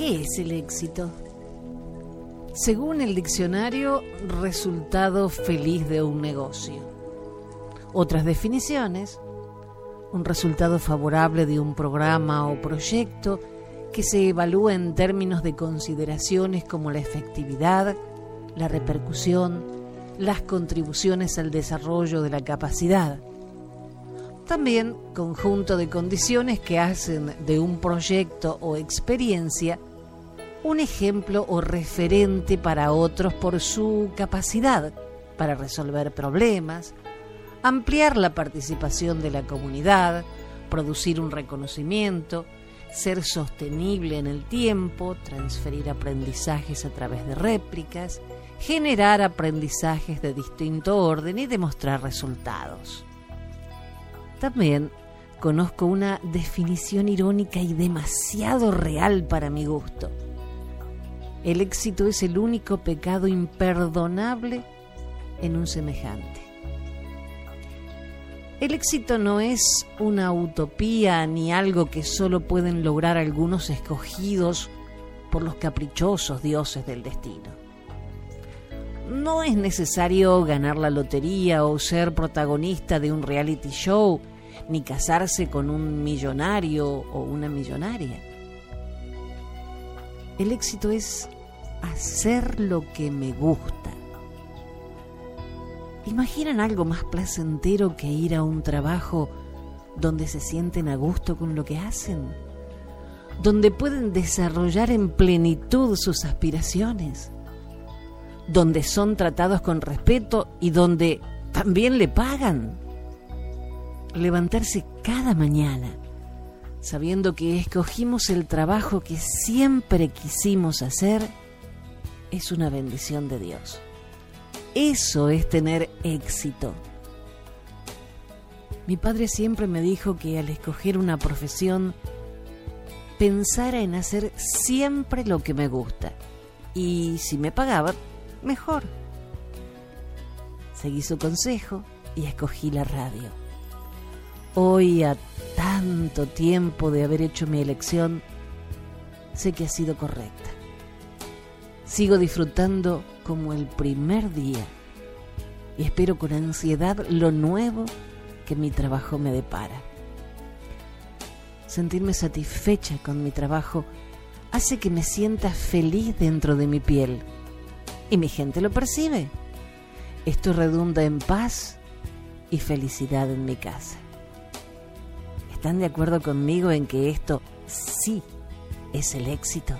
¿Qué es el éxito? Según el diccionario, resultado feliz de un negocio. Otras definiciones, un resultado favorable de un programa o proyecto que se evalúa en términos de consideraciones como la efectividad, la repercusión, las contribuciones al desarrollo de la capacidad. También conjunto de condiciones que hacen de un proyecto o experiencia un ejemplo o referente para otros por su capacidad para resolver problemas, ampliar la participación de la comunidad, producir un reconocimiento, ser sostenible en el tiempo, transferir aprendizajes a través de réplicas, generar aprendizajes de distinto orden y demostrar resultados. También conozco una definición irónica y demasiado real para mi gusto el éxito es el único pecado imperdonable en un semejante. El éxito no es una utopía ni algo que solo pueden lograr algunos escogidos por los caprichosos dioses del destino. No es necesario ganar la lotería o ser protagonista de un reality show, ni casarse con un millonario o una millonaria. El éxito es hacer lo que me gusta. ¿Imaginan algo más placentero que ir a un trabajo donde se sienten a gusto con lo que hacen? Donde pueden desarrollar en plenitud sus aspiraciones? Donde son tratados con respeto y donde también le pagan? Levantarse cada mañana sabiendo que escogimos el trabajo que siempre quisimos hacer, es una bendición de Dios. Eso es tener éxito. Mi padre siempre me dijo que al escoger una profesión, pensara en hacer siempre lo que me gusta. Y si me pagaba, mejor. Seguí su consejo y escogí la radio. Hoy, a tanto tiempo de haber hecho mi elección, sé que ha sido correcta. Sigo disfrutando como el primer día y espero con ansiedad lo nuevo que mi trabajo me depara. Sentirme satisfecha con mi trabajo hace que me sienta feliz dentro de mi piel y mi gente lo percibe. Esto redunda en paz y felicidad en mi casa. ¿Están de acuerdo conmigo en que esto sí es el éxito?